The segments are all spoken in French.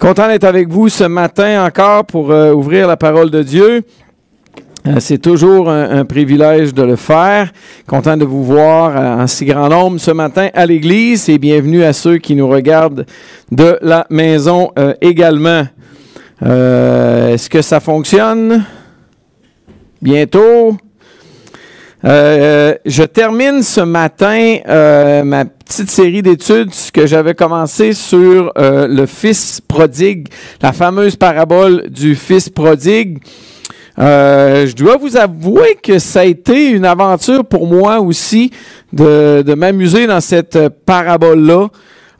Content d'être avec vous ce matin encore pour euh, ouvrir la parole de Dieu. Euh, c'est toujours un, privilège de le faire. Content de vous voir euh, en si grand nombre ce matin à l'église et bienvenue à ceux qui nous regardent de la maison également. Est-ce que ça fonctionne? Bientôt? Euh, je termine ce matin euh, ma petite série d'études que j'avais commencé sur euh, le fils prodigue, la fameuse parabole du fils prodigue. je dois vous avouer que ça a été une aventure pour moi aussi de, de m'amuser dans cette parabole-là.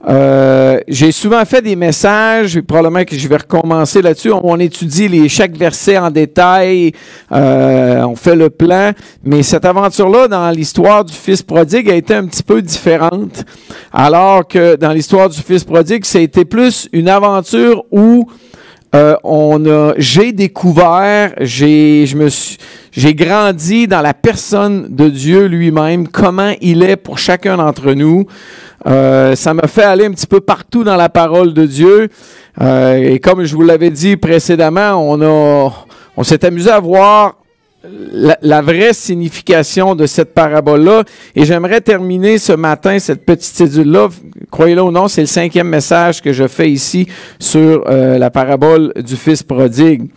Euh, j'ai souvent fait des messages, probablement que je vais recommencer là-dessus. On, étudie chaque verset en détail, euh, on fait le plan, mais cette aventure-là, dans l'histoire du Fils prodigue, a été un petit peu différente, alors que dans l'histoire du Fils prodigue, ça a été plus une aventure où euh, on a, j'ai découvert, j'ai, je me suis, j'ai grandi dans la personne de Dieu lui-même, comment il est pour chacun d'entre nous. Euh, ça m'a fait aller un petit peu partout dans la parole de Dieu. Euh, et comme je vous l'avais dit précédemment, on a, on s'est amusé à voir la, vraie signification de cette parabole-là. Et j'aimerais terminer ce matin cette petite cédule-là. Croyez-le ou non, c'est le cinquième message que je fais ici sur euh, la parabole du Fils prodigue.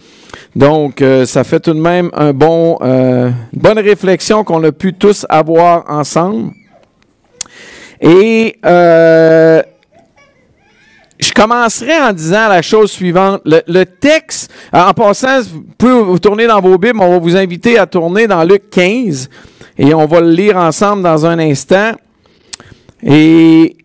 Donc, ça fait tout de même une bonne réflexion qu'on a pu tous avoir ensemble. Et euh, je commencerai en disant la chose suivante. Le, texte, en passant, vous pouvez vous tourner dans vos Bibles, on va vous inviter à tourner dans Luc 15 et on va le lire ensemble dans un instant. Et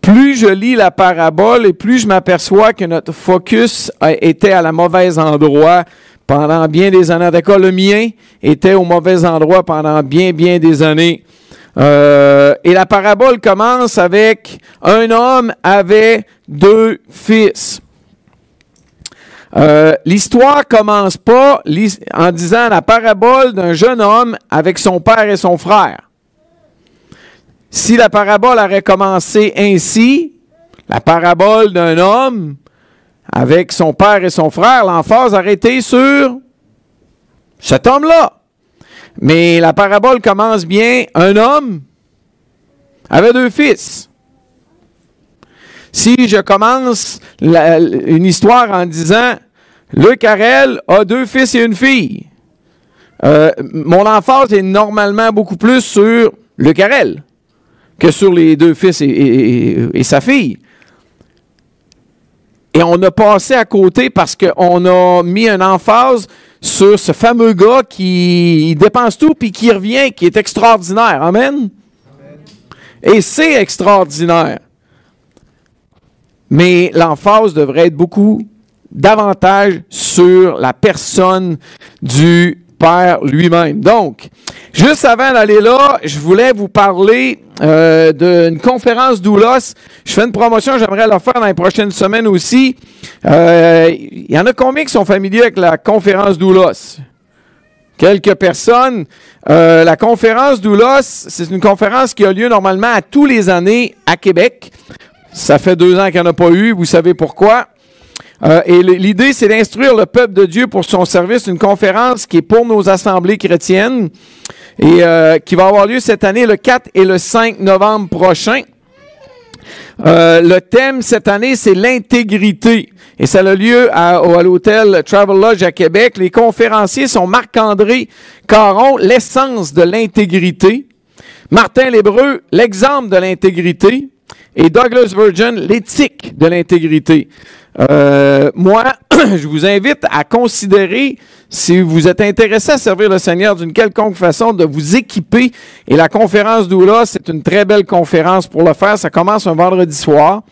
plus je lis la parabole et plus je m'aperçois que notre focus était à la mauvaise endroit pendant bien des années. D'accord, le mien était au mauvais endroit pendant bien, bien des années. Euh, et la parabole commence avec un homme avait deux fils. Euh, l'histoire commence pas en disant la parabole d'un jeune homme avec son père et son frère. Si la parabole aurait commencé ainsi, la parabole d'un homme avec son père et son frère, l'emphase aurait été sur cet homme-là. Mais la parabole commence bien. Un homme avait deux fils. Si je commence une histoire en disant Luc Carrel a deux fils et une fille, euh, mon emphase est normalement beaucoup plus sur le Carrel que sur les deux fils et, sa fille. Et on a passé à côté parce qu'on a mis un emphase sur ce fameux gars qui dépense tout puis qui revient, qui est extraordinaire. Amen? Et c'est extraordinaire. Mais l'emphase devrait être beaucoup davantage sur la personne du Père lui-même. Donc, juste avant d'aller là, je voulais vous parler euh, d'une conférence d'Oulos. Je fais une promotion, j'aimerais la faire dans les prochaines semaines aussi. Euh, il y en a combien qui sont familiers avec la conférence d'Oulos? Quelques personnes. Euh, la conférence d'Oulos, c'est une conférence qui a lieu normalement à tous les années à Québec. Ça fait deux ans qu'il n'y en a pas eu, vous savez pourquoi? Euh, et l'idée, c'est d'instruire le peuple de Dieu pour son service, une conférence qui est pour nos assemblées chrétiennes et euh, qui va avoir lieu cette année le 4 et le 5 novembre prochain. Euh, le thème cette année, c'est l'intégrité. Et ça a lieu à, à l'hôtel Travel Lodge à Québec. Les conférenciers sont Marc-André Caron, l'essence de l'intégrité. Martin Lébreux, l'exemple de l'intégrité. Et Douglas Virgin, l'éthique de l'intégrité. Euh, moi, je vous invite à considérer, si vous êtes intéressé à servir le Seigneur d'une quelconque façon, de vous équiper. Et la conférence d'Oula, c'est une très belle conférence pour le faire. Ça commence un vendredi soir.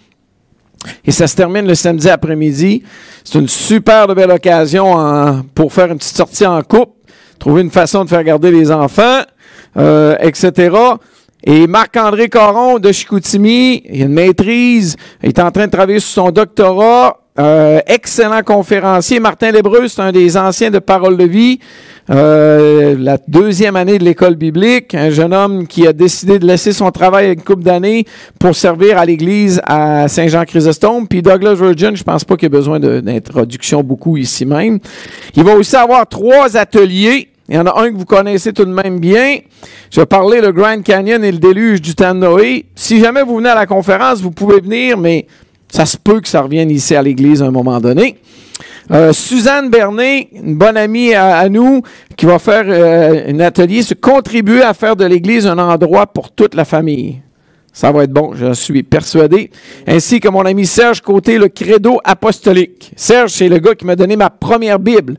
Et ça se termine le samedi après-midi. C'est une super belle occasion pour faire une petite sortie en couple, trouver une façon de faire garder les enfants, euh, etc. Et Marc-André Coron de Chicoutimi, il a une maîtrise, il est en train de travailler sur son doctorat Euh, excellent conférencier. Martin Lébreux, c'est un des anciens de Parole de Vie. Euh, la deuxième année de l'école biblique, un jeune homme qui a décidé de laisser son travail une couple d'années pour servir à l'église à Saint-Jean-Chrysostome. Puis Douglas Virgin, je pense pas qu'il y ait besoin d'introduction beaucoup ici même. Il va aussi avoir trois ateliers. Il y en a un que vous connaissez tout de même bien. Je vais parler le Grand Canyon et le déluge du temps de Noé. Si jamais vous venez à la conférence, vous pouvez venir, mais ça se peut que ça revienne ici à l'église à un moment donné. Euh, Suzanne Bernet, une bonne amie à, nous, qui va faire euh, un atelier, se contribuer à faire de l'Église un endroit pour toute la famille. Ça va être bon, je suis persuadé. Ainsi que mon ami Serge Côté, le credo apostolique. Serge, c'est le gars qui m'a donné ma première Bible.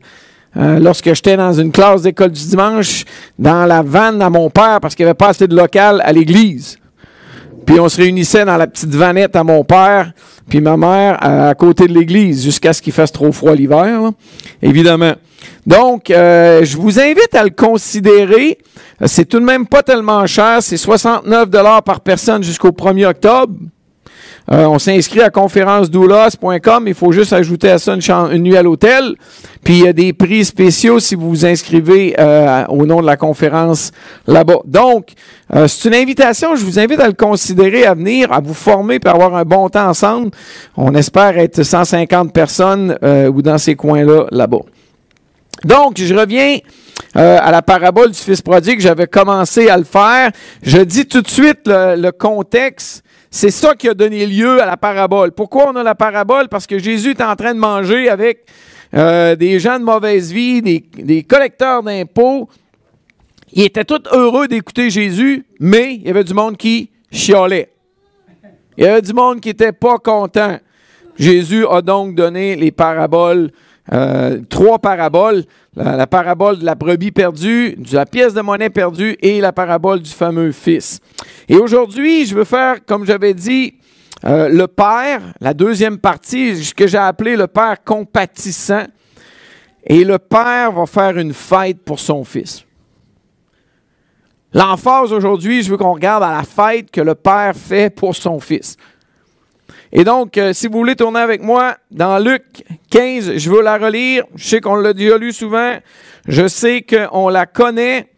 Euh, lorsque j'étais dans une classe d'école du dimanche, dans la vanne à mon père, parce qu'il n'y avait pas assez de local à l'église. Puis on se réunissait dans la petite vanette à mon père, puis ma mère à, côté de l'église, jusqu'à ce qu'il fasse trop froid l'hiver, évidemment. Donc, euh, je vous invite à le considérer. C'est tout de même pas tellement cher. C'est 69 dollars par personne jusqu'au 1er octobre. Euh, on s'inscrit à conférencedoulas.com. Il faut juste ajouter à ça une, nuit à l'hôtel. Puis il y a des prix spéciaux si vous vous inscrivez euh, au nom de la conférence là-bas. Donc, euh, c'est une invitation. Je vous invite à le considérer, à venir, à vous former pour avoir un bon temps ensemble. On espère être 150 personnes ou dans ces coins-là là-bas. Donc, je reviens à la parabole du Fils prodigue. J'avais commencé à le faire. Je dis tout de suite le contexte. C'est ça qui a donné lieu à la parabole. Pourquoi on a la parabole? Parce que Jésus est en train de manger avec euh, des gens de mauvaise vie, des, collecteurs d'impôts. Ils étaient tous heureux d'écouter Jésus, mais il y avait du monde qui chialait. Il y avait du monde qui n'était pas content. Jésus a donc donné les paraboles, euh, trois paraboles. La, parabole de la brebis perdue, de la pièce de monnaie perdue et la parabole du fameux fils. Et aujourd'hui, je veux faire, comme j'avais dit, euh, le Père, la deuxième partie, ce que j'ai appelé le Père compatissant. Et le Père va faire une fête pour son Fils. L'emphase aujourd'hui, je veux qu'on regarde à la fête que le Père fait pour son Fils. Et donc, euh, si vous voulez tourner avec moi dans Luc 15, je veux la relire. Je sais qu'on l'a déjà lu souvent. Je sais qu'on la connaît,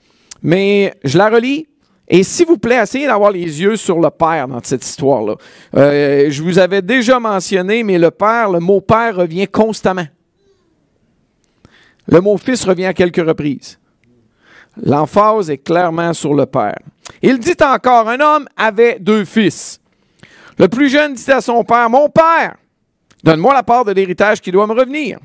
mais je la relis. Et s'il vous plaît, essayez d'avoir les yeux sur le Père dans cette histoire-là. Euh, je vous avais déjà mentionné, mais le Père, le mot Père revient constamment. Le mot Fils revient à quelques reprises. L'emphase est clairement sur le Père. Il dit encore, un homme avait deux fils. Le plus jeune dit à son père, Mon père, donne-moi la part de l'héritage qui doit me revenir.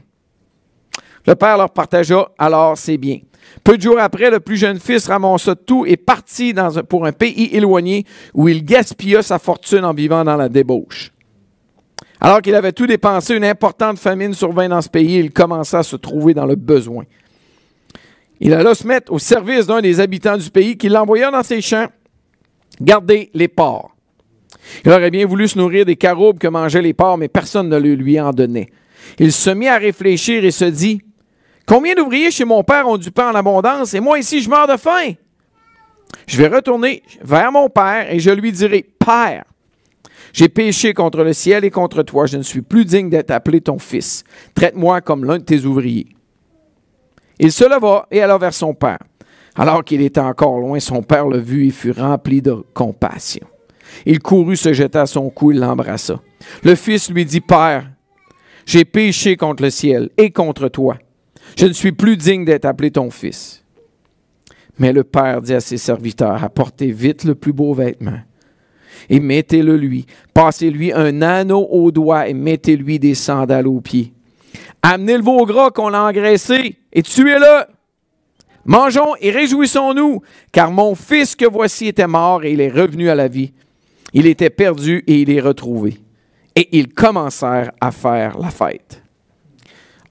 Le père leur partagea alors c'est bien. Peu de jours après, le plus jeune fils ramassa tout et partit pour un pays éloigné où il gaspilla sa fortune en vivant dans la débauche. Alors qu'il avait tout dépensé, une importante famine survint dans ce pays et il commença à se trouver dans le besoin. Il alla se mettre au service d'un des habitants du pays qui l'envoya dans ses champs garder les porcs. Il aurait bien voulu se nourrir des caroubes que mangeaient les porcs, mais personne ne lui en donnait. Il se mit à réfléchir et se dit Combien d'ouvriers chez mon père ont du pain en abondance et moi ici je meurs de faim Je vais retourner vers mon père et je lui dirai Père, j'ai péché contre le ciel et contre toi, je ne suis plus digne d'être appelé ton fils. Traite-moi comme l'un de tes ouvriers. Il se leva et alla vers son père. Alors qu'il était encore loin, son père le vit et fut rempli de compassion. Il courut, se jeta à son cou et l'embrassa. Le fils lui dit, Père, j'ai péché contre le ciel et contre toi. Je ne suis plus digne d'être appelé ton fils. Mais le père dit à ses serviteurs, apportez vite le plus beau vêtement et mettez-le lui. Passez-lui un anneau au doigt et mettez-lui des sandales aux pieds. Amenez le veau gras qu'on a engraissé et tuez-le. Mangeons et réjouissons-nous, car mon fils que voici était mort et il est revenu à la vie. Il était perdu et il est retrouvé. Et ils commencèrent à faire la fête.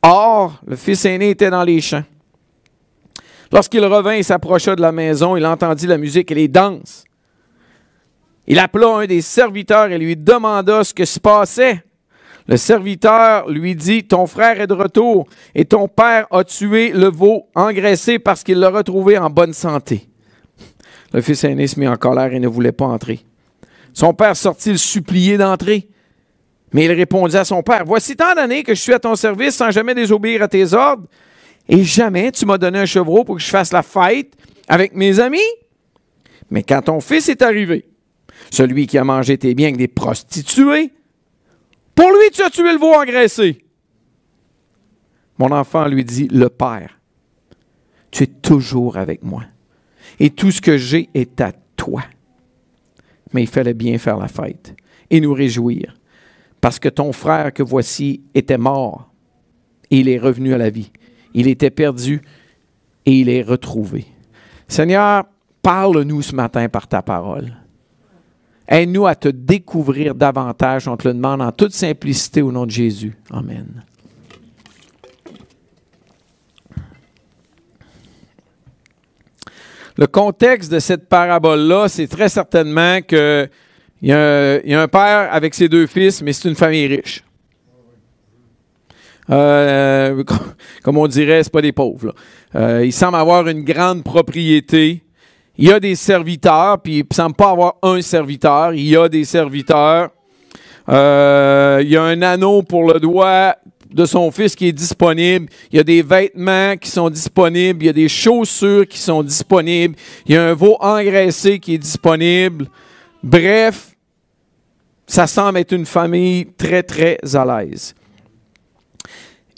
Or, le fils aîné était dans les champs. Lorsqu'il revint et s'approcha de la maison, il entendit la musique et les danses. Il appela un des serviteurs et lui demanda ce que se passait. Le serviteur lui dit, Ton frère est de retour et ton père a tué le veau engraissé parce qu'il l'a retrouvé en bonne santé. Le fils aîné se mit en colère et ne voulait pas entrer. Son père sortit le supplier d'entrer. Mais il répondit à son père, Voici tant d'années que je suis à ton service sans jamais désobéir à tes ordres, et jamais tu m'as donné un chevreau pour que je fasse la fête avec mes amis. Mais quand ton fils est arrivé, celui qui a mangé tes biens avec des prostituées, pour lui tu as tué le veau engraissé. Mon enfant lui dit, Le Père, tu es toujours avec moi, et tout ce que j'ai est à toi. Mais il fallait bien faire la fête et nous réjouir parce que ton frère que voici était mort et il est revenu à la vie. Il était perdu et il est retrouvé. Seigneur, parle-nous ce matin par ta parole. Aide-nous à te découvrir davantage. On te le demande en toute simplicité au nom de Jésus. Amen. Le contexte de cette parabole-là, c'est très certainement que il y, a un, père avec ses deux fils, mais c'est une famille riche. Euh, comme on dirait, c'est pas des pauvres. Euh, il semble avoir une grande propriété. Il y a des serviteurs, puis il ne semble pas avoir un serviteur. Il y a des serviteurs. Euh, il y a un anneau pour le doigt de son fils qui est disponible. Il y a des vêtements qui sont disponibles. Il y a des chaussures qui sont disponibles. Il y a un veau engraissé qui est disponible. Bref, ça semble être une famille très, très à l'aise.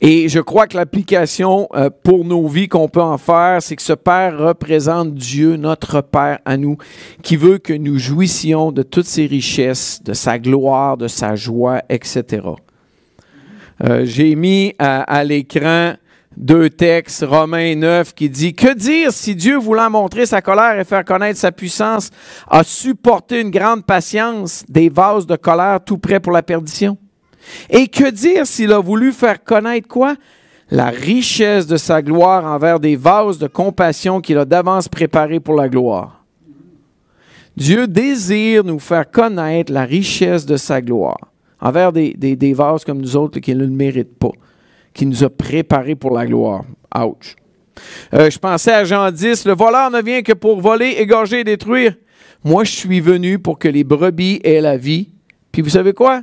Et je crois que l'application euh, pour nos vies qu'on peut en faire, c'est que ce Père représente Dieu, notre Père à nous, qui veut que nous jouissions de toutes ses richesses, de sa gloire, de sa joie, etc. Euh, j'ai mis à l'écran deux textes, Romains 9, qui dit, Que dire si Dieu, voulant montrer sa colère et faire connaître sa puissance, a supporté une grande patience des vases de colère tout prêts pour la perdition? Et que dire s'il a voulu faire connaître quoi? La richesse de sa gloire envers des vases de compassion qu'il a d'avance préparés pour la gloire. Dieu désire nous faire connaître la richesse de sa gloire envers des, des vases comme nous autres qui ne le méritent pas qui nous a préparés pour la gloire. Ouch. Euh, je pensais à Jean 10, le voleur ne vient que pour voler, égorger et détruire. Moi, je suis venu pour que les brebis aient la vie. Puis vous savez quoi?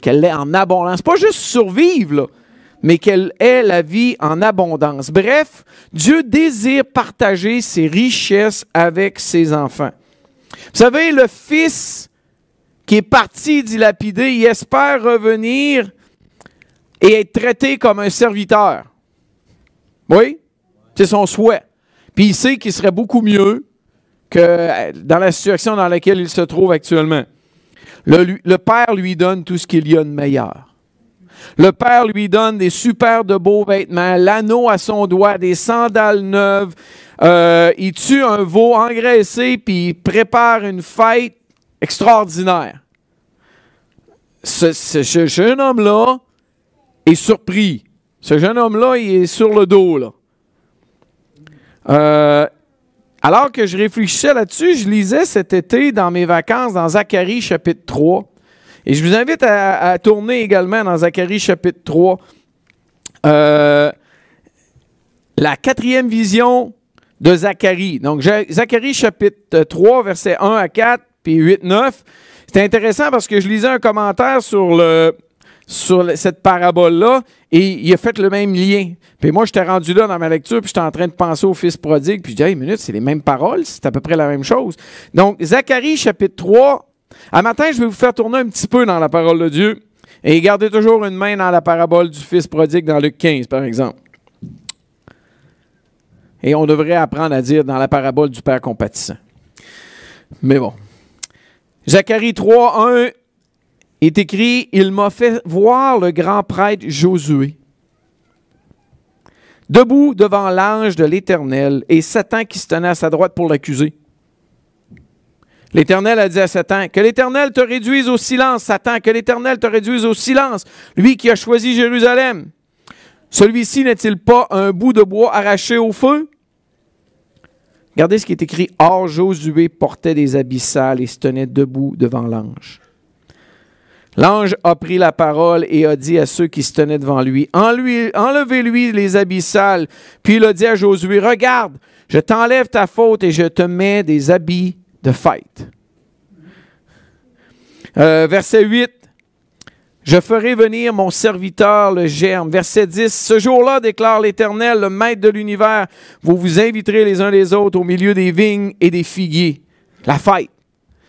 Qu'elle l'ait en abondance. Pas juste survivre, mais qu'elle ait la vie en abondance. Bref, Dieu désire partager ses richesses avec ses enfants. Vous savez, le fils qui est parti dilapider, il espère revenir et être traité comme un serviteur. Oui? C'est son souhait. Puis il sait qu'il serait beaucoup mieux que euh, dans la situation dans laquelle il se trouve actuellement. Le, Père lui donne tout ce qu'il y a de meilleur. Le Père lui donne des super de beaux vêtements, l'anneau à son doigt, des sandales neuves. Euh, il tue un veau engraissé, puis il prépare une fête extraordinaire. Ce, jeune homme-là, est surpris. Ce jeune homme-là, il est sur le dos. Euh, alors que je réfléchissais là-dessus, je lisais cet été dans mes vacances dans Zacharie chapitre 3. Et je vous invite à, tourner également dans Zacharie chapitre 3. Euh, la quatrième vision de Zacharie. Donc, Zacharie chapitre 3, versets 1 à 4, puis 8, 9. C'est intéressant parce que je lisais un commentaire sur le, sur cette parabole-là et il a fait le même lien. Puis moi, j'étais rendu là dans ma lecture, puis j'étais en train de penser au fils prodigue, puis je dis, hey, minute, c'est les mêmes paroles, c'est à peu près la même chose. Donc, Zacharie, chapitre 3. À matin, je vais vous faire tourner un petit peu dans la parole de Dieu et gardez toujours une main dans la parabole du fils prodigue dans Luc 15, par exemple. Et on devrait apprendre à dire dans la parabole du Père compatissant. Mais bon. Zacharie 3, 1 est écrit, il m'a fait voir le grand prêtre Josué, debout devant l'ange de l'Éternel, et Satan qui se tenait à sa droite pour l'accuser. L'Éternel a dit à Satan, que l'Éternel te réduise au silence, Satan, que l'Éternel te réduise au silence, lui qui a choisi Jérusalem. Celui-ci n'est-il pas un bout de bois arraché au feu? Regardez ce qui est écrit. Or, Josué portait des habits sales et se tenait debout devant l'ange. L'ange a pris la parole et a dit à ceux qui se tenaient devant lui, Enlevez-lui les habits sales. Puis il a dit à Josué, Regarde, je t'enlève ta faute et je te mets des habits de fête. Euh, verset 8. Je ferai venir mon serviteur, le germe. Verset 10. Ce jour-là, déclare l'Éternel, le Maître de l'univers, vous vous inviterez les uns les autres au milieu des vignes et des figuiers. La fête.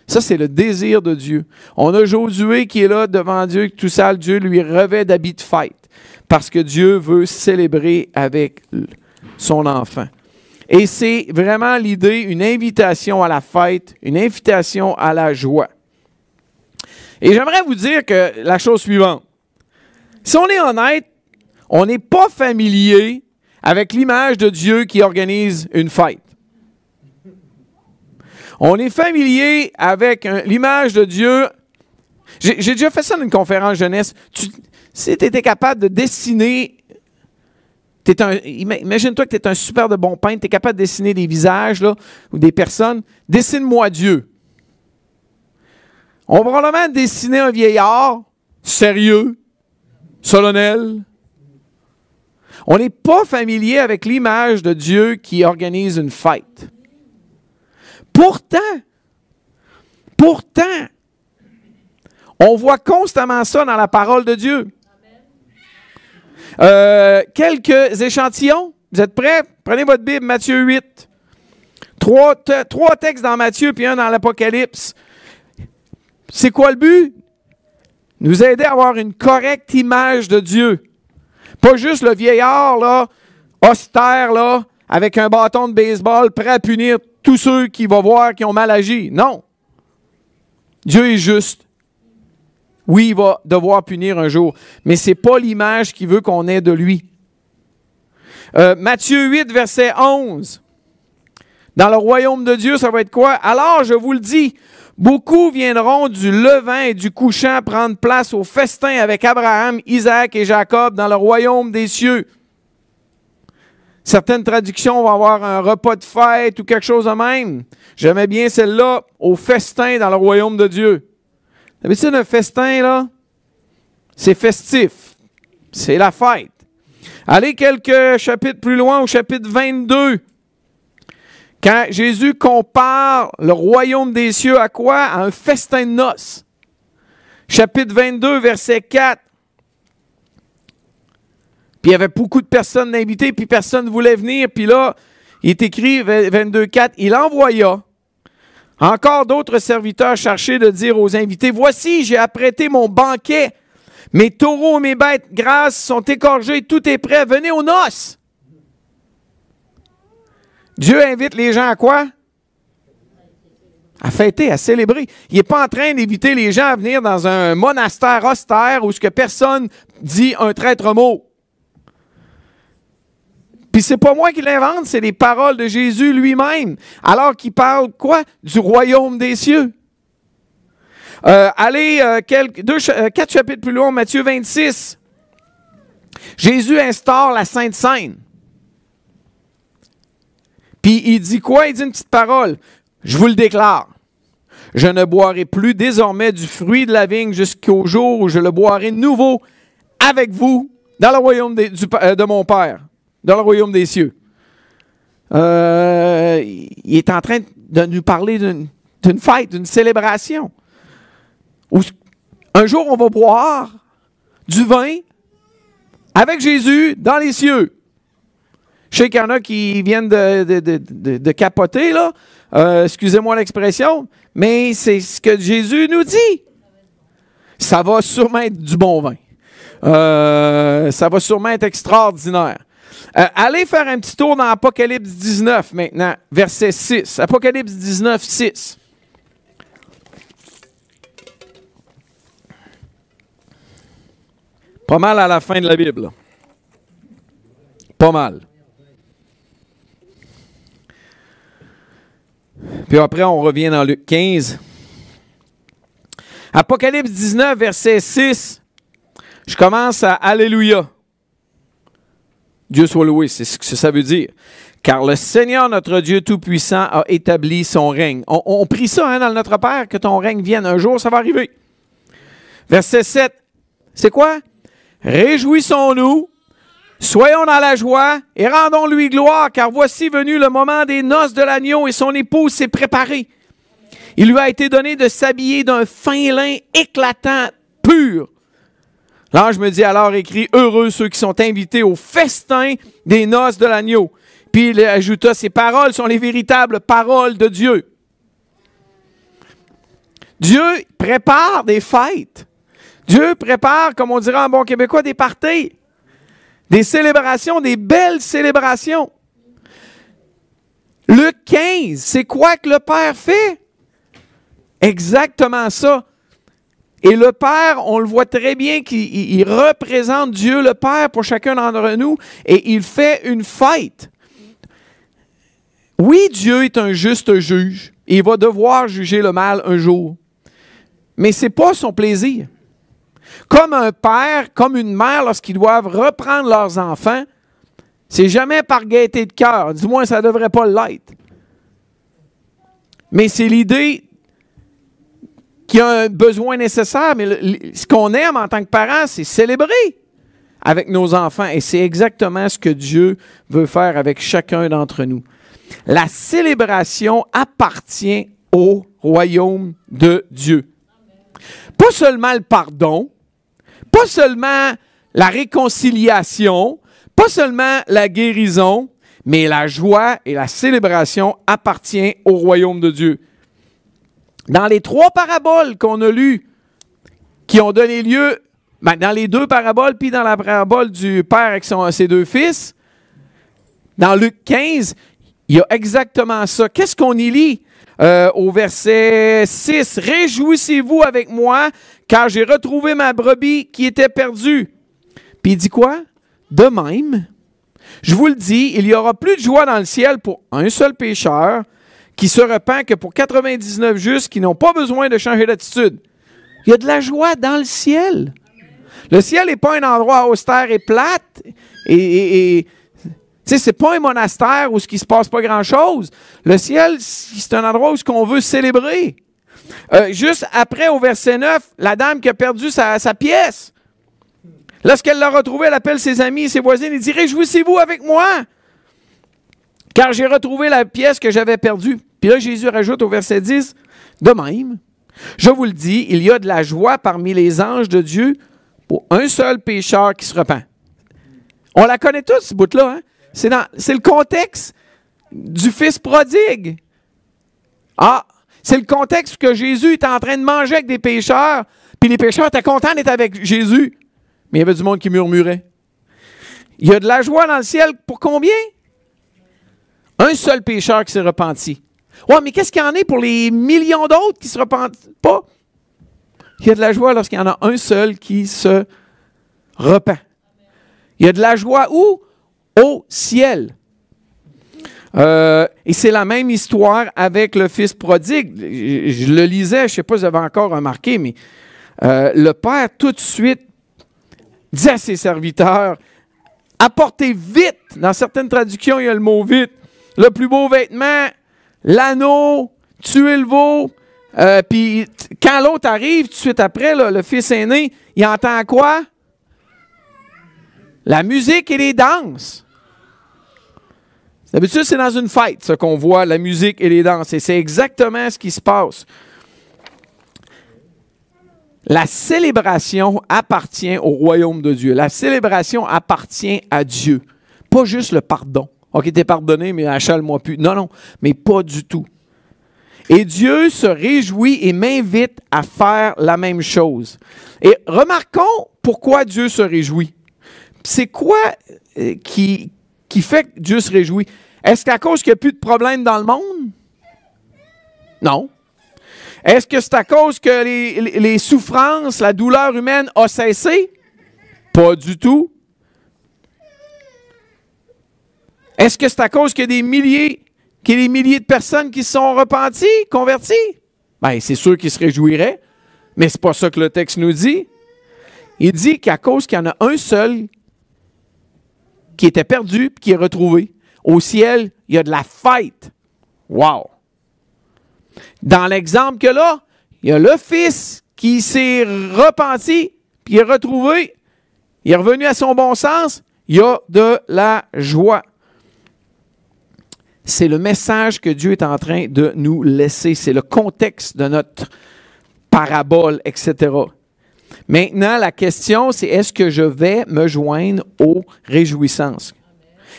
Ça, c'est le désir de Dieu. On a Josué qui est là devant Dieu, tout ça, Dieu lui revêt d'habits de fête. Parce que Dieu veut célébrer avec son enfant. Et c'est vraiment l'idée, une invitation à la fête, une invitation à la joie. Et j'aimerais vous dire la chose suivante. Si on est honnête, on n'est pas familier avec l'image de Dieu qui organise une fête. On est familier avec l'image de Dieu. J'ai déjà fait ça dans une conférence jeunesse. Si tu étais capable de dessiner, imagine-toi que tu es un super de bon peintre, tu es capable de dessiner des visages ou des personnes, dessine-moi Dieu. On va probablement dessiner un vieillard sérieux, solennel. On n'est pas familier avec l'image de Dieu qui organise une fête. Pourtant, pourtant, on voit constamment ça dans la parole de Dieu. Euh, quelques échantillons. Vous êtes prêts? Prenez votre Bible, Matthieu 8. Trois, trois textes dans Matthieu, puis un dans l'Apocalypse. C'est quoi le but? Nous aider à avoir une correcte image de Dieu. Pas juste le vieillard, là, austère, là, avec un bâton de baseball, prêt à punir tous ceux qui vont voir qui ont mal agi. Non. Dieu est juste. Oui, il va devoir punir un jour, mais ce n'est pas l'image qu'il veut qu'on ait de lui. Euh, Matthieu 8, verset 11. Dans le royaume de Dieu, ça va être quoi? Alors, je vous le dis, Beaucoup viendront du levant et du couchant prendre place au festin avec Abraham, Isaac et Jacob dans le royaume des cieux. Certaines traductions vont avoir un repas de fête ou quelque chose de même. J'aimais bien celle-là, au festin dans le royaume de Dieu. D'habitude, un festin, là, c'est festif. C'est la fête. Allez quelques chapitres plus loin, au chapitre 22. Quand Jésus compare le royaume des cieux à quoi? À un festin de noces. Chapitre 22, verset 4. Puis il y avait beaucoup de personnes invitées, puis personne ne voulait venir. Puis là, il est écrit 22, 4, il envoya encore d'autres serviteurs chercher de dire aux invités, voici, j'ai apprêté mon banquet. Mes taureaux mes bêtes grasses sont égorgés, tout est prêt, venez aux noces. Dieu invite les gens à quoi? À fêter, à célébrer. Il n'est pas en train d'inviter les gens à venir dans un monastère austère où ce que personne dit un traître mot. Puis c'est pas moi qui l'invente, c'est les paroles de Jésus lui-même. Alors qu'il parle quoi? Du royaume des cieux. Euh, allez, euh, euh, quatre chapitres plus loin, Matthieu 26. Jésus instaure la Sainte Seine. Puis il dit quoi? Il dit une petite parole. Je vous le déclare. Je ne boirai plus désormais du fruit de la vigne jusqu'au jour où je le boirai nouveau avec vous dans le royaume euh, de, mon Père, dans le royaume des cieux. Euh, il est en train de nous parler d'une fête, d'une célébration. un jour, on va boire du vin avec Jésus dans les cieux. Je sais qu'il y en a qui viennent de, capoter, là. Euh, excusez-moi l'expression, mais c'est ce que Jésus nous dit. Ça va sûrement être du bon vin. Euh, ça va sûrement être extraordinaire. Euh, allez faire un petit tour dans Apocalypse 19 maintenant, verset 6. Apocalypse 19, 6. Pas mal à la fin de la Bible. Pas mal. Puis après, on revient dans Luc 15. Apocalypse 19, verset 6. Je commence à Alléluia. Dieu soit loué, c'est ce que ça veut dire. Car le Seigneur, notre Dieu Tout-Puissant, a établi son règne. On, prie ça hein, dans Notre Père, que ton règne vienne. Un jour, ça va arriver. Verset 7. C'est quoi? Réjouissons-nous Soyons dans la joie et rendons-lui gloire, car voici venu le moment des noces de l'agneau et son épouse s'est préparée. Il lui a été donné de s'habiller d'un fin lin éclatant, pur. L'ange me dit alors écrit Heureux ceux qui sont invités au festin des noces de l'agneau. Puis il ajouta Ces paroles sont les véritables paroles de Dieu. Dieu prépare des fêtes. Dieu prépare, comme on dirait en bon québécois, des parties, des célébrations, des belles célébrations. Le 15, c'est quoi que le Père fait? Exactement ça. Et le Père, on le voit très bien qu'il représente Dieu le Père pour chacun d'entre nous et il fait une fête. Oui, Dieu est un juste juge. Il va devoir juger le mal un jour. Mais ce n'est pas son plaisir. Comme un père, comme une mère, lorsqu'ils doivent reprendre leurs enfants, c'est jamais par gaieté de cœur. Du moins, ça ne devrait pas l'être. Mais c'est l'idée qu'il y a un besoin nécessaire. Mais ce qu'on aime en tant que parent, c'est célébrer avec nos enfants. Et c'est exactement ce que Dieu veut faire avec chacun d'entre nous. La célébration appartient au royaume de Dieu. Pas seulement le pardon, pas seulement la réconciliation, pas seulement la guérison, mais la joie et la célébration appartiennent au royaume de Dieu. Dans les trois paraboles qu'on a lues, qui ont donné lieu, ben, dans les deux paraboles, puis dans la parabole du Père avec ses deux fils, dans Luc 15, il y a exactement ça. Qu'est-ce qu'on y lit? Euh, au verset 6? Réjouissez-vous avec moi, car j'ai retrouvé ma brebis qui était perdue. Puis il dit quoi? De même, je vous le dis, il y aura plus de joie dans le ciel pour un seul pécheur qui se repent que pour 99 justes qui n'ont pas besoin de changer d'attitude. Il y a de la joie dans le ciel. Le ciel n'est pas un endroit austère et plate. Et, sais, c'est pas un monastère où ce qui se passe pas grand-chose. Le ciel, c'est un endroit où ce qu'on veut célébrer. Euh, juste après, au verset 9, la dame qui a perdu sa, sa pièce. Lorsqu'elle l'a retrouvée, elle appelle ses amis et ses voisines et dit Réjouissez-vous avec moi, car j'ai retrouvé la pièce que j'avais perdue. Puis là, Jésus rajoute au verset 10 De même, je vous le dis, il y a de la joie parmi les anges de Dieu pour un seul pécheur qui se repent. On la connaît tous, ce bout-là. Hein? C'est, le contexte du fils prodigue. Ah, c'est le contexte que Jésus était en train de manger avec des pécheurs, puis les pécheurs étaient contents d'être avec Jésus mais il y avait du monde qui murmurait. Il y a de la joie dans le ciel pour combien? Un seul pécheur qui s'est repenti. Ouais, mais qu'est-ce qu'il y en a pour les millions d'autres qui ne se repentent pas? Il y a de la joie lorsqu'il y en a un seul qui se repent. Il y a de la joie où? Au ciel. Euh, et c'est la même histoire avec le fils prodigue. Je, le lisais, je ne sais pas si vous avez encore remarqué, mais euh, le père, tout de suite, dit à ses serviteurs, apportez vite, dans certaines traductions, il y a le mot vite, le plus beau vêtement, l'anneau, tuer le veau. Euh, puis quand l'autre arrive, tout de suite après, le fils aîné, il entend quoi? La musique et les danses. D'habitude, c'est dans une fête, ce qu'on voit, la musique et les danses. Et c'est exactement ce qui se passe. La célébration appartient au royaume de Dieu. La célébration appartient à Dieu. Pas juste le pardon. OK, t'es pardonné, mais achale-moi plus. Non, non, mais pas du tout. Et Dieu se réjouit et m'invite à faire la même chose. Et remarquons pourquoi Dieu se réjouit. C'est quoi euh, qui, qui fait que Dieu se réjouit? Est-ce qu'à cause qu'il n'y a plus de problèmes dans le monde? Non. Est-ce que c'est à cause que les, souffrances, la douleur humaine a cessé? Pas du tout. Est-ce que c'est à cause qu'il y a des milliers, qu'il y a des milliers de personnes qui se sont repenties, converties? Bien, c'est sûr qu'ils se réjouiraient, mais c'est pas ça que le texte nous dit. Il dit qu'à cause qu'il y en a un seul qui était perdu qui est retrouvé. Au ciel, il y a de la fête. Wow! Dans l'exemple que là, il y a le fils qui s'est repenti, puis est retrouvé, il est revenu à son bon sens, il y a de la joie. C'est le message que Dieu est en train de nous laisser. C'est le contexte de notre parabole, etc. Maintenant, la question, c'est est-ce que je vais me joindre aux réjouissances?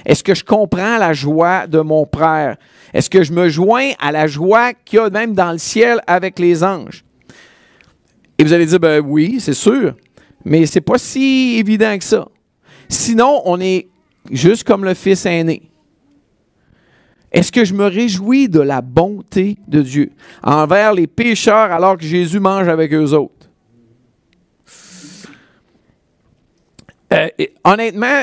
Est-ce que je comprends la joie de mon Père? Est-ce que je me joins à la joie qu'il y a même dans le ciel avec les anges? Et vous allez dire, ben oui, c'est sûr, mais c'est pas si évident que ça. Sinon, on est juste comme le fils aîné. Est-ce que je me réjouis de la bonté de Dieu envers les pécheurs alors que Jésus mange avec eux autres? Euh, honnêtement,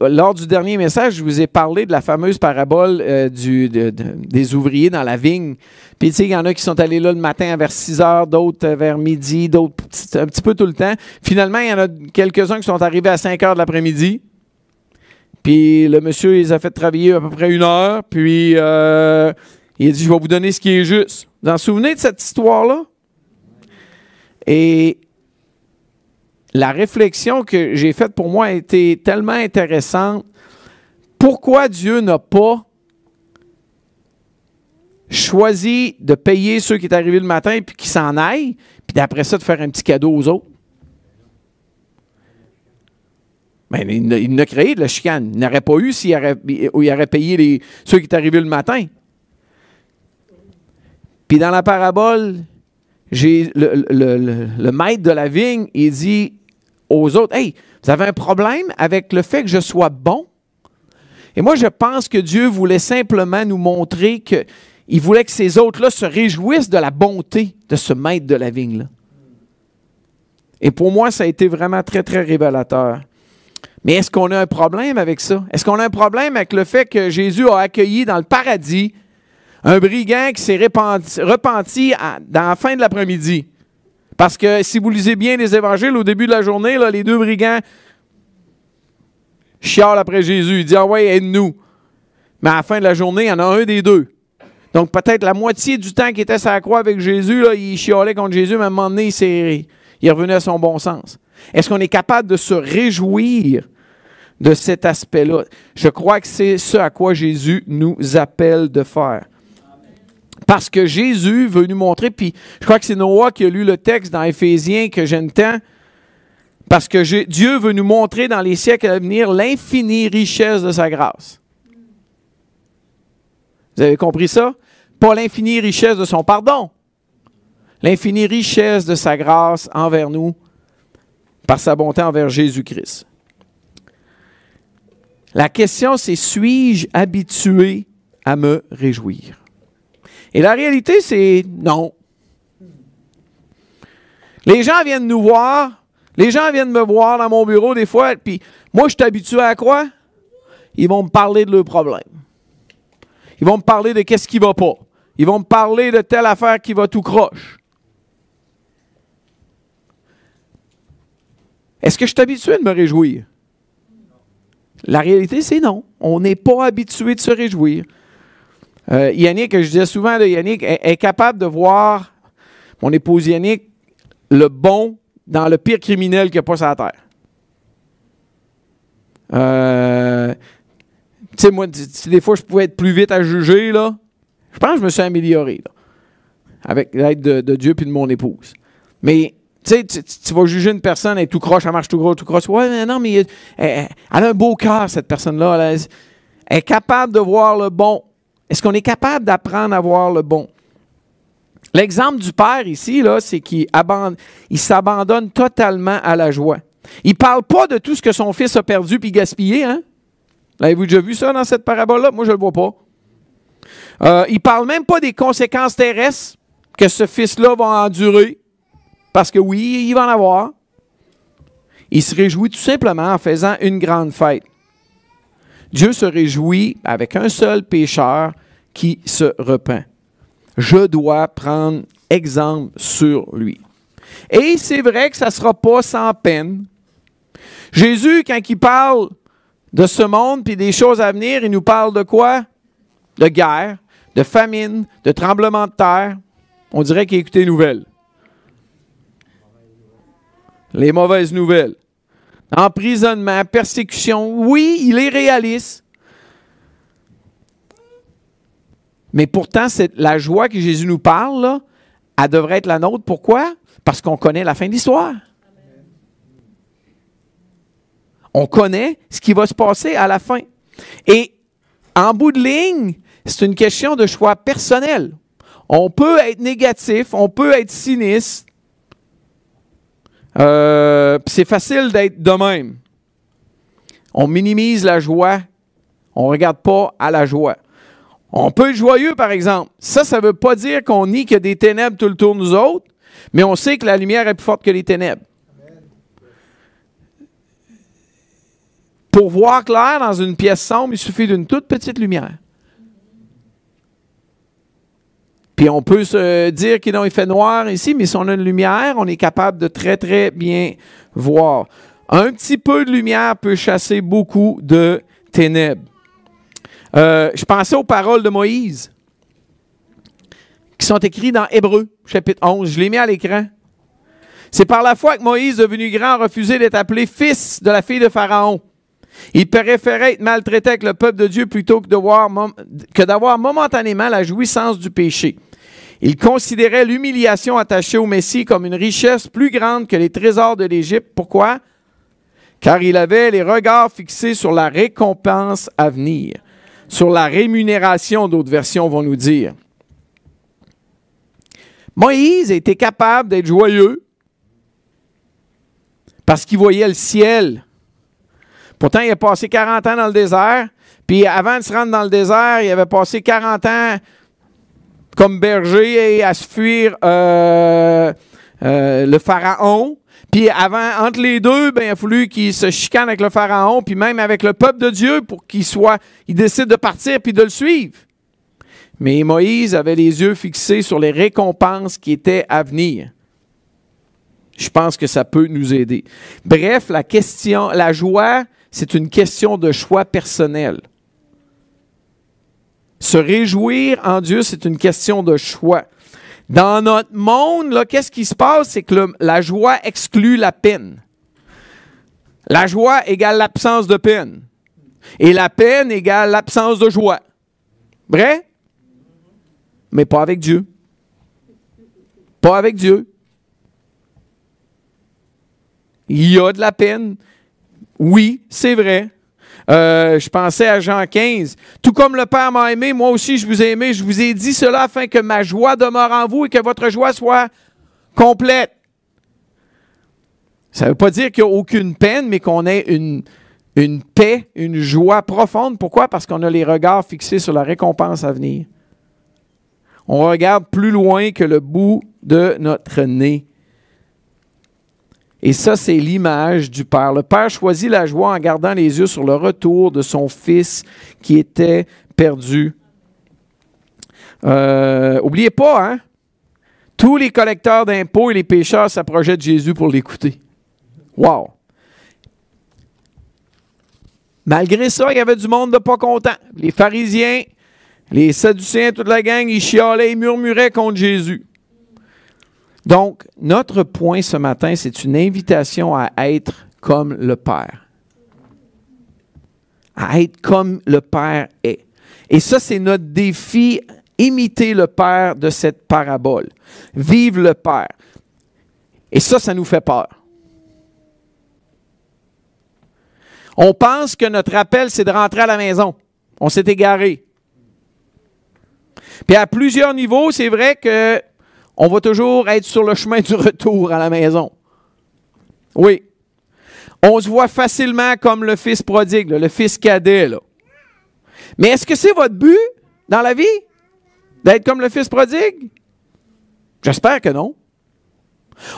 lors du dernier message, je vous ai parlé de la fameuse parabole euh, des ouvriers dans la vigne. Puis, tu sais, il y en a qui sont allés là le matin vers 6 heures, d'autres vers midi, d'autres un petit peu tout le temps. Finalement, il y en a quelques-uns qui sont arrivés à 5 heures de l'après-midi. Puis, le monsieur les a fait travailler à peu près une heure. Puis, euh, il a dit Je vais vous donner ce qui est juste. Vous vous souvenez de cette histoire-là? Et la réflexion que j'ai faite pour moi a été tellement intéressante. Pourquoi Dieu n'a pas choisi de payer ceux qui sont arrivés le matin puis qui s'en aillent, puis d'après ça de faire un petit cadeau aux autres? Ben, il n'a créé de la chicane. Il n'aurait pas eu s'il aurait, il aurait payé ceux qui sont arrivés le matin. Puis dans la parabole, j'ai le, maître de la vigne, il dit aux autres, Hey, vous avez un problème avec le fait que je sois bon? Et moi, je pense que Dieu voulait simplement nous montrer qu'il voulait que ces autres-là se réjouissent de la bonté de ce maître de la vigne-là. Et pour moi, ça a été vraiment très, très révélateur. Mais est-ce qu'on a un problème avec ça? Est-ce qu'on a un problème avec le fait que Jésus a accueilli dans le paradis un brigand qui s'est repenti, dans la fin de l'après-midi? Parce que si vous lisez bien les évangiles, au début de la journée, là, les deux brigands chialent après Jésus. Ils disent Ah ouais, aide-nous. Mais à la fin de la journée, il y en a un des deux. Donc peut-être la moitié du temps qu'il était sur la croix avec Jésus, là, il chialait contre Jésus, mais à un moment donné, il, il revenait à son bon sens. Est-ce qu'on est capable de se réjouir de cet aspect-là? Je crois que c'est ce à quoi Jésus nous appelle de faire. Parce que Jésus veut nous montrer, puis je crois que c'est Noah qui a lu le texte dans Éphésiens que j'aime tant, parce que Dieu veut nous montrer dans les siècles à venir l'infinie richesse de sa grâce. Vous avez compris ça? Pas l'infinie richesse de son pardon, l'infinie richesse de sa grâce envers nous par sa bonté envers Jésus-Christ. La question, c'est suis-je habitué à me réjouir? Et la réalité, c'est non. Les gens viennent nous voir, les gens viennent me voir dans mon bureau des fois, puis moi, je suis habitué à quoi? Ils vont me parler de leurs problèmes. Ils vont me parler de qu'est-ce qui va pas. Ils vont me parler de telle affaire qui va tout croche. Est-ce que je suis habitué de me réjouir? La réalité, c'est non. On n'est pas habitué de se réjouir. Euh, Yannick, je disais souvent de Yannick, est, capable de voir, mon épouse Yannick, le bon dans le pire criminel qu'il n'y a pas sur la terre. Euh, tu sais, moi, des fois, je pouvais être plus vite à juger, là. Je pense que je me suis amélioré, là, avec l'aide de, Dieu et de mon épouse. Mais, tu sais, tu vas juger une personne, elle est tout croche, elle marche tout gros, tout croche. Ouais, mais non, mais elle, a un beau cœur, cette personne-là. Elle est capable de voir le bon est-ce qu'on est capable d'apprendre à voir le bon? L'exemple du père ici, là, c'est qu'il s'abandonne totalement à la joie. Il ne parle pas de tout ce que son fils a perdu puis gaspillé. Hein? Avez-vous déjà vu ça dans cette parabole-là? Moi, je ne le vois pas. Euh, il ne parle même pas des conséquences terrestres que ce fils-là va endurer. Parce que oui, il va en avoir. Il se réjouit tout simplement en faisant une grande fête. Dieu se réjouit avec un seul pécheur qui se repent. Je dois prendre exemple sur lui. Et c'est vrai que ça ne sera pas sans peine. Jésus, quand il parle de ce monde et des choses à venir, il nous parle de quoi? De guerre, de famine, de tremblement de terre. On dirait qu'il écoutait les nouvelles. Les mauvaises nouvelles emprisonnement, persécution. Oui, il est réaliste. Mais pourtant, c'est la joie que Jésus nous parle, elle devrait être la nôtre. Pourquoi? Parce qu'on connaît la fin de l'histoire. On connaît ce qui va se passer à la fin. Et en bout de ligne, c'est une question de choix personnel. On peut être négatif, on peut être sinistre. Euh, c'est facile d'être de même. On minimise la joie. On ne regarde pas à la joie. On peut être joyeux, par exemple. Ça, ça ne veut pas dire qu'on nie qu'il y a des ténèbres tout le tour de nous autres, mais on sait que la lumière est plus forte que les ténèbres. Pour voir clair dans une pièce sombre, il suffit d'une toute petite lumière. Puis on peut se dire qu'il fait noir ici, mais si on a une lumière, on est capable de très, très bien voir. Un petit peu de lumière peut chasser beaucoup de ténèbres. Euh, je pensais aux paroles de Moïse qui sont écrites dans Hébreu, chapitre 11. Je l'ai mis à l'écran. C'est par la foi que Moïse, devenu grand, a refusé d'être appelé fils de la fille de Pharaon. Il préférait être maltraité avec le peuple de Dieu plutôt que d'avoir momentanément la jouissance du péché. Il considérait l'humiliation attachée au Messie comme une richesse plus grande que les trésors de l'Égypte. Pourquoi? Car il avait les regards fixés sur la récompense à venir, sur la rémunération, d'autres versions vont nous dire. Moïse était capable d'être joyeux parce qu'il voyait le ciel Pourtant, il a passé 40 ans dans le désert. Puis avant de se rendre dans le désert, il avait passé 40 ans comme berger et à se fuir euh, euh, le pharaon. Puis avant, entre les deux, ben, il a fallu qu'il se chicane avec le pharaon, puis même avec le peuple de Dieu pour qu'il il décide de partir puis de le suivre. Mais Moïse avait les yeux fixés sur les récompenses qui étaient à venir. Je pense que ça peut nous aider. Bref, la question, la joie, c'est une question de choix personnel. Se réjouir en Dieu, c'est une question de choix. Dans notre monde, qu'est-ce qui se passe? C'est que la joie exclut la peine. La joie égale l'absence de peine. Et la peine égale l'absence de joie. Vrai? Mais pas avec Dieu. Pas avec Dieu. Il y a de la peine, oui, c'est vrai. Euh, je pensais à Jean 15. Tout comme le Père m'a aimé, moi aussi je vous ai aimé. Je vous ai dit cela afin que ma joie demeure en vous et que votre joie soit complète. Ça ne veut pas dire qu'il n'y a aucune peine, mais qu'on ait une, une paix, une joie profonde. Pourquoi? Parce qu'on a les regards fixés sur la récompense à venir. On regarde plus loin que le bout de notre nez. Et ça, c'est l'image du Père. Le Père choisit la joie en gardant les yeux sur le retour de son Fils qui était perdu. Euh, oubliez pas, hein? Tous les collecteurs d'impôts et les pécheurs s'approchaient de Jésus pour l'écouter. Wow! Malgré ça, il y avait du monde de pas content. Les pharisiens, les sadducéens, toute la gang, ils chialaient, ils murmuraient contre Jésus. Donc, notre point ce matin, c'est une invitation à être comme le Père. À être comme le Père est. Et ça, c'est notre défi, imiter le Père de cette parabole. Vive le Père. Et ça, ça nous fait peur. On pense que notre appel, c'est de rentrer à la maison. On s'est égaré. Puis à plusieurs niveaux, c'est vrai que on va toujours être sur le chemin du retour à la maison. Oui. On se voit facilement comme le fils prodigue, le fils cadet. Mais est-ce que c'est votre but dans la vie? D'être comme le fils prodigue? J'espère que non.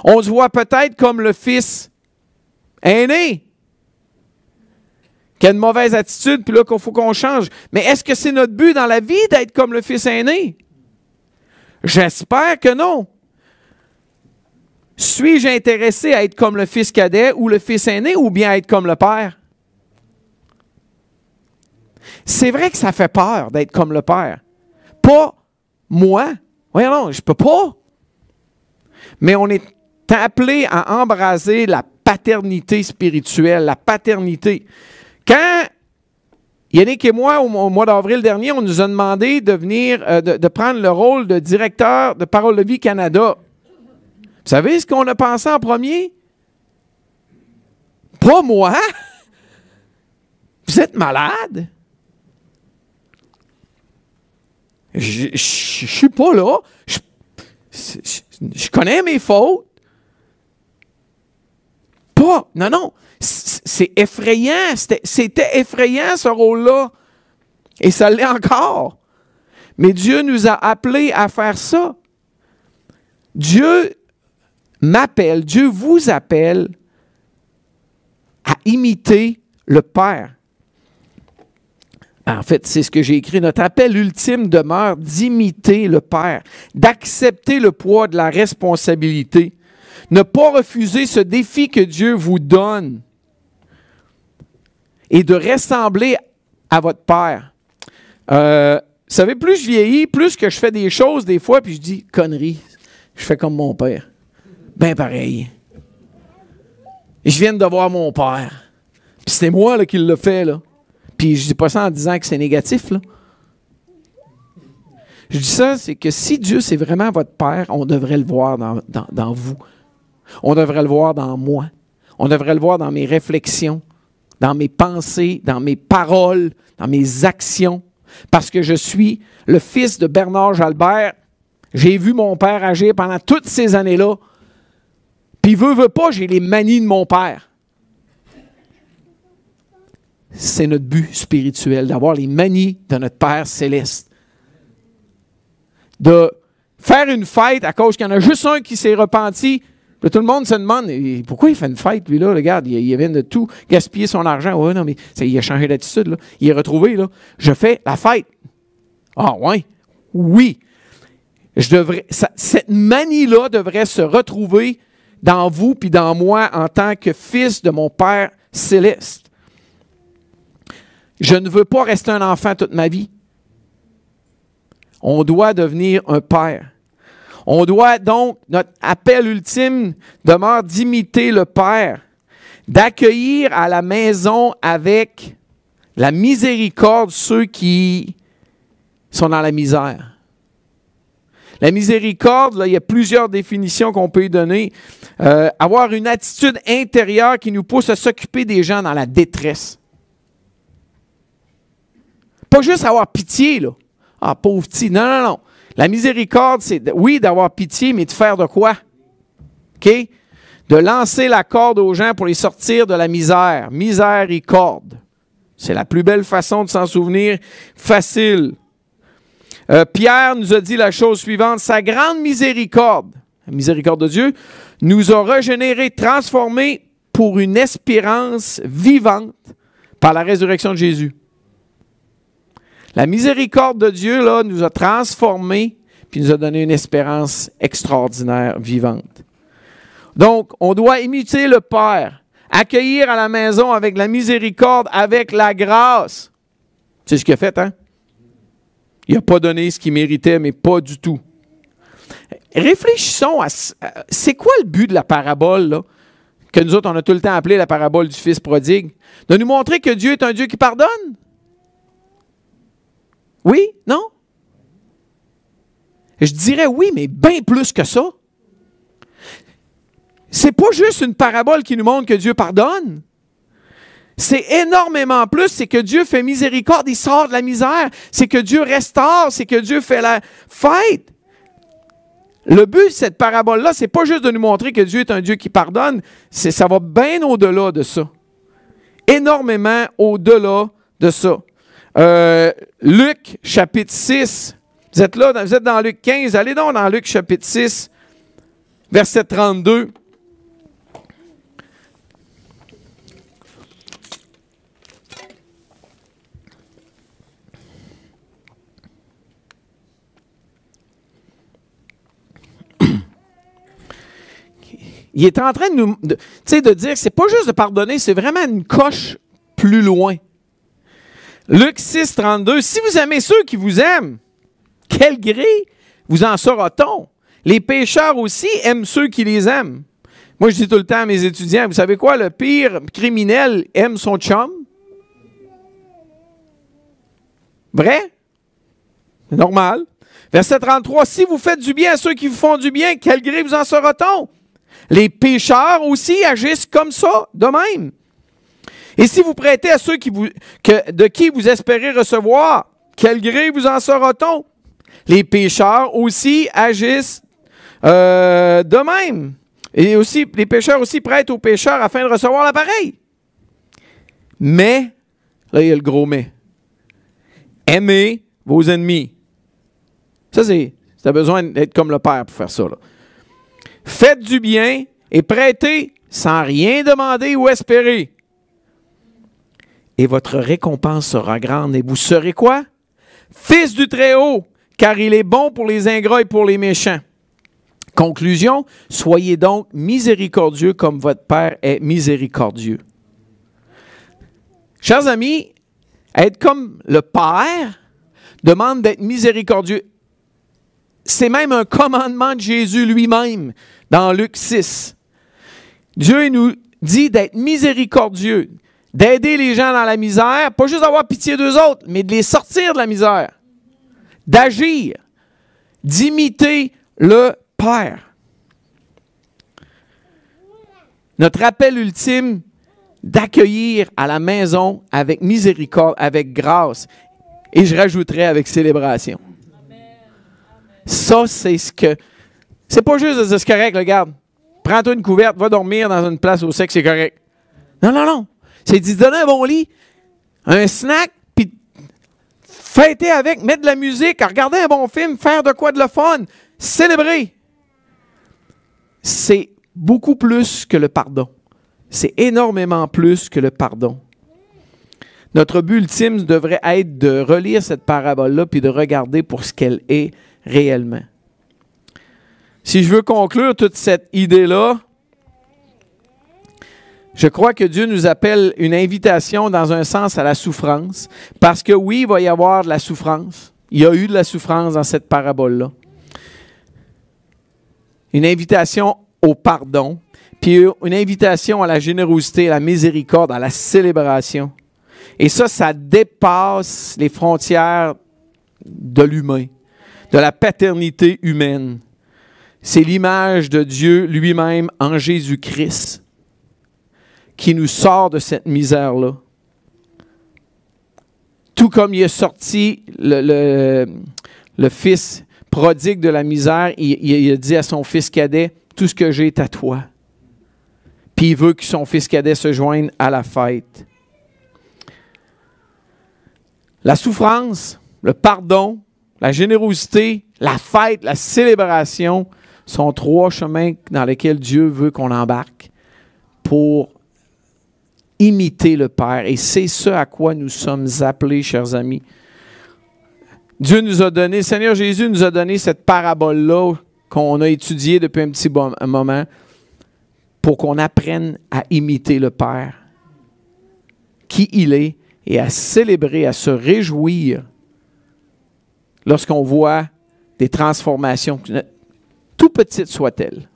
On se voit peut-être comme le fils aîné, qui a une mauvaise attitude, puis là qu'il faut qu'on change. Mais est-ce que c'est notre but dans la vie d'être comme le fils aîné? J'espère que non. Suis-je intéressé à être comme le fils cadet ou le fils aîné ou bien à être comme le père? C'est vrai que ça fait peur d'être comme le père. Pas moi. Voyons, non, je peux pas. Mais on est appelé à embraser la paternité spirituelle, la paternité. Quand Yannick et moi, au, mois d'avril dernier, on nous a demandé de venir, euh, de, prendre le rôle de directeur de Parole de Vie Canada. Vous savez ce qu'on a pensé en premier? Pas moi! Vous êtes malade? Je suis pas là. Je, connais mes fautes. Pas. Non, non. C'est effrayant. C'était effrayant, ce rôle-là. Et ça l'est encore. Mais Dieu nous a appelés à faire ça. Dieu m'appelle, Dieu vous appelle à imiter le Père. En fait, c'est ce que j'ai écrit. Notre appel ultime demeure d'imiter le Père, d'accepter le poids de la responsabilité, ne pas refuser ce défi que Dieu vous donne et de ressembler à votre Père. Euh, vous savez, plus je vieillis, plus que je fais des choses des fois, puis je dis, connerie, je fais comme mon Père. Ben pareil. Je viens de voir mon Père. Puis c'est moi là, qui le fait, là. Puis je dis pas ça en disant que c'est négatif. Je dis ça, c'est que si Dieu, c'est vraiment votre Père, on devrait le voir dans, vous. On devrait le voir dans moi. On devrait le voir dans mes réflexions, dans mes pensées, dans mes paroles, dans mes actions. Parce que je suis le fils de Bernard Jalbert. J'ai vu mon père agir pendant toutes ces années-là. Puis veut, veut pas, j'ai les manies de mon père c'est notre but spirituel, d'avoir les manies de notre Père céleste. De faire une fête à cause qu'il y en a juste un qui s'est repenti. Tout le monde se demande pourquoi il fait une fête, lui, là? Regarde, il, il vient de tout gaspiller son argent. Oui, non, mais il a changé d'attitude. Il est retrouvé. Là. Je fais la fête. Ah, ouais? Oui. Je devrais, cette manie-là devrait se retrouver dans vous puis dans moi en tant que fils de mon Père céleste. Je ne veux pas rester un enfant toute ma vie. On doit devenir un père. On doit donc, notre appel ultime demeure d'imiter le Père, d'accueillir à la maison avec la miséricorde ceux qui sont dans la misère. La miséricorde, il y a plusieurs définitions qu'on peut y donner. Euh, avoir une attitude intérieure qui nous pousse à s'occuper des gens dans la détresse. Pas juste avoir pitié, là. Ah, pauvre petit. Non, non, non. La miséricorde, c'est, oui, d'avoir pitié, mais de faire de quoi? OK? De lancer la corde aux gens pour les sortir de la misère. Miséricorde. C'est la plus belle façon de s'en souvenir. Facile. Euh, Pierre nous a dit la chose suivante. Sa grande miséricorde, la miséricorde de Dieu, nous a régénérés, transformés pour une espérance vivante par la résurrection de Jésus. La miséricorde de Dieu nous a transformés puis nous a donné une espérance extraordinaire, vivante. Donc, on doit imiter le Père, accueillir à la maison avec la miséricorde, avec la grâce. C'est ce qu'il a fait, hein? Il n'a pas donné ce qu'il méritait, mais pas du tout. Réfléchissons à. C'est quoi le but de la parabole, là, que nous autres, on a tout le temps appelé la parabole du Fils prodigue? De nous montrer que Dieu est un Dieu qui pardonne? Oui? Non? Je dirais oui, mais bien plus que ça. C'est pas juste une parabole qui nous montre que Dieu pardonne. C'est énormément plus, c'est que Dieu fait miséricorde, il sort de la misère, c'est que Dieu restaure, c'est que Dieu fait la fête. Le but de cette parabole-là, c'est pas juste de nous montrer que Dieu est un Dieu qui pardonne, ça va bien au-delà de ça. Énormément au-delà de ça. Euh, Luc chapitre 6. Vous êtes là, vous êtes dans Luc 15. Allez donc dans Luc chapitre 6, verset 32. Il est en train de nous, de, de dire, c'est pas juste de pardonner, c'est vraiment une coche plus loin. Luc 6, 32. Si vous aimez ceux qui vous aiment, quel gré vous en saura-t-on? Les pécheurs aussi aiment ceux qui les aiment. Moi, je dis tout le temps à mes étudiants, vous savez quoi, le pire criminel aime son chum? Vrai? C'est normal. Verset 33, si vous faites du bien à ceux qui vous font du bien, quel gré vous en sera-t-on? Les pécheurs aussi agissent comme ça, de même. Et si vous prêtez à ceux de qui vous espérez recevoir, quel gré vous en sera-t-on? Les pécheurs aussi agissent euh, de même. Et aussi, les pécheurs aussi prêtent aux pécheurs afin de recevoir l'appareil. Mais, là, il y a le gros mais. Aimez vos ennemis. Ça, c'est. Tu besoin d'être comme le Père pour faire ça. Faites du bien et prêtez sans rien demander ou espérer. Et votre récompense sera grande. Et vous serez quoi? Fils du Très-Haut, car il est bon pour les ingrats et pour les méchants. Conclusion, soyez donc miséricordieux comme votre Père est miséricordieux. Chers amis, être comme le Père demande d'être miséricordieux. C'est même un commandement de Jésus lui-même dans Luc 6. Dieu nous dit d'être miséricordieux, d'aider les gens dans la misère, pas juste d'avoir pitié d'eux autres, mais de les sortir de la misère, d'agir, d'imiter le Père. Notre appel ultime d'accueillir à la maison avec miséricorde, avec grâce, et je rajouterai avec célébration. Ça, c'est ce que. C'est pas juste de dire c'est correct, regarde. Prends-toi une couverte, va dormir dans une place au sec, c'est correct. Non, non, non. C'est de donner un bon lit, un snack, puis fêter avec, mettre de la musique, regarder un bon film, faire de quoi de le fun, célébrer. C'est beaucoup plus que le pardon. C'est énormément plus que le pardon. Notre but ultime devrait être de relire cette parabole-là puis de regarder pour ce qu'elle est réellement. Si je veux conclure toute cette idée-là, je crois que Dieu nous appelle une invitation dans un sens à la souffrance, parce que oui, il va y avoir de la souffrance. Il y a eu de la souffrance dans cette parabole-là. Une invitation au pardon, puis une invitation à la générosité, à la miséricorde, à la célébration. Et ça, ça dépasse les frontières de l'humain, de la paternité humaine. C'est l'image de Dieu lui-même en Jésus-Christ qui nous sort de cette misère-là. Tout comme il est sorti le, fils prodigue de la misère, il, il, a dit à son fils cadet, tout ce que j'ai est à toi. Puis il veut que son fils cadet se joigne à la fête. La souffrance, le pardon, la générosité, la fête, la célébration sont trois chemins dans lesquels Dieu veut qu'on embarque pour imiter le Père. Et c'est ce à quoi nous sommes appelés, chers amis. Dieu nous a donné, Seigneur Jésus nous a donné cette parabole-là qu'on a étudiée depuis un petit moment pour qu'on apprenne à imiter le Père, qui il est, et à célébrer, à se réjouir lorsqu'on voit des transformations, tout petites soient-elles.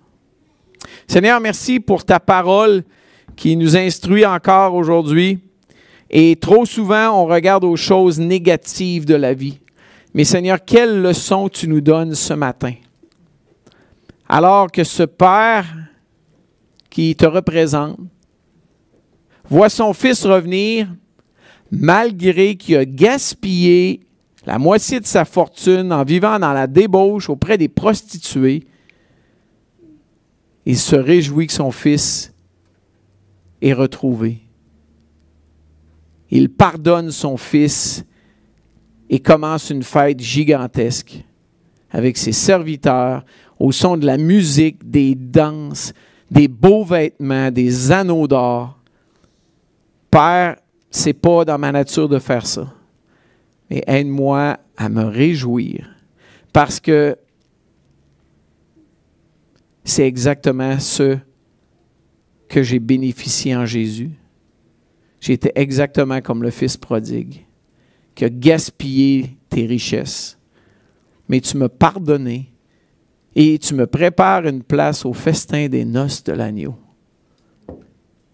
Seigneur, merci pour ta parole qui nous instruit encore aujourd'hui. Et trop souvent, on regarde aux choses négatives de la vie. Mais Seigneur, quelle leçon tu nous donnes ce matin? Alors que ce Père qui te représente voit son Fils revenir malgré qu'il a gaspillé la moitié de sa fortune en vivant dans la débauche auprès des prostituées, il se réjouit que son fils retrouvé. Il pardonne son fils et commence une fête gigantesque avec ses serviteurs au son de la musique, des danses, des beaux vêtements, des anneaux d'or. Père, c'est pas dans ma nature de faire ça. Mais aide-moi à me réjouir parce que c'est exactement ce que j'ai bénéficié en Jésus. J'étais exactement comme le Fils prodigue, qui a gaspillé tes richesses. Mais tu m'as pardonné et tu me prépares une place au festin des noces de l'agneau.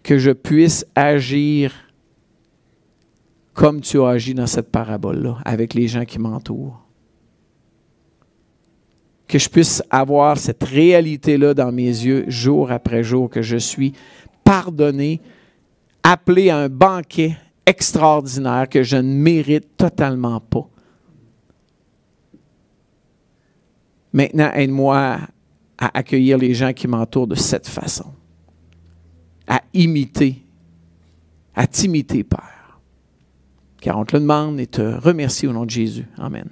Que je puisse agir comme tu as agi dans cette parabole-là, avec les gens qui m'entourent. Que je puisse avoir cette réalité-là dans mes yeux jour après jour, que je suis pardonné, appelé à un banquet extraordinaire que je ne mérite totalement pas. Maintenant, aide-moi à accueillir les gens qui m'entourent de cette façon, à imiter, à t'imiter, Père. Car on te le demande et te remercie au nom de Jésus. Amen.